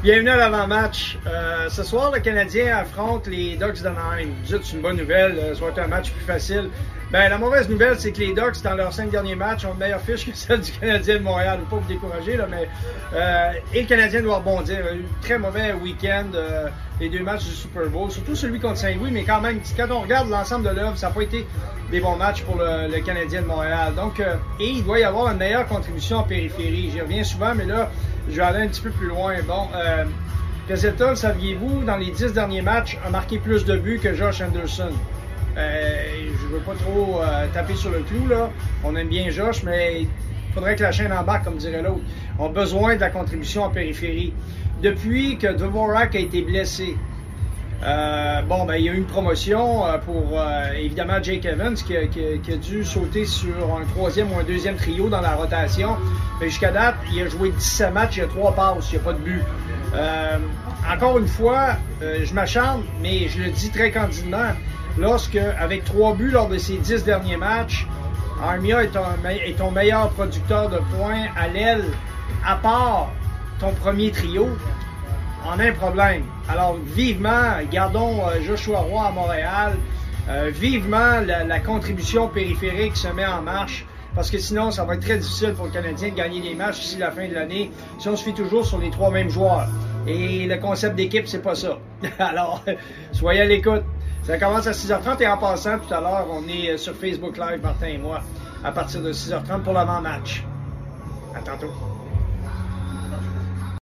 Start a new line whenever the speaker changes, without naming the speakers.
Bienvenue à l'avant-match. Euh, ce soir, le Canadien affronte les Ducks d'Anaheim. C'est une bonne nouvelle, euh, ça va un match plus facile. Ben, la mauvaise nouvelle, c'est que les Ducks, dans leurs cinq derniers matchs, ont une meilleure fiche que celle du Canadien de Montréal. Ne pas vous décourager, là, mais euh, et le Canadien doit rebondir. Il a eu un très mauvais week-end, euh, les deux matchs du Super Bowl, surtout celui contre Saint-Louis, mais quand même, quand on regarde l'ensemble de l'œuvre, ça n'a pas été des bons matchs pour le, Canadien de Montréal. Donc, euh, et il doit y avoir une meilleure contribution en périphérie. J'y reviens souvent, mais là, je vais aller un petit peu plus loin. Bon, euh, Pezzetta, saviez-vous, dans les dix derniers matchs, a marqué plus de buts que Josh Anderson? Euh, je veux pas trop euh, taper sur le clou, là. On aime bien Josh, mais il faudrait que la chaîne embarque, comme dirait l'autre. On a besoin de la contribution en périphérie. Depuis que Dvorak a été blessé, euh, bon, ben, il y a eu une promotion euh, pour évidemment Jake Evans qui a, dû sauter sur un troisième ou un deuxième trio dans la rotation. Jusqu'à date, il a joué 17 matchs, il y a trois passes, il n'y a pas de but. Encore une fois, je m'acharne, mais je le dis très candidement, lorsque, avec trois buts lors de ses dix derniers matchs, Armia est ton, meilleur producteur de points à l'aile, à part ton premier trio, on a un problème. Alors, vivement, gardons euh, Joshua Roy à Montréal. Euh, vivement, la, la, contribution périphérique se met en marche. Parce que sinon, ça va être très difficile pour le Canadien de gagner des matchs d'ici la fin de l'année si on se fait toujours sur les trois mêmes joueurs. Et le concept d'équipe, c'est pas ça. Alors, soyez à l'écoute. Ça commence à 6h30 et en passant, tout à l'heure, on est sur Facebook Live, Martin et moi, à partir de 6h30 pour l'avant-match. À tantôt.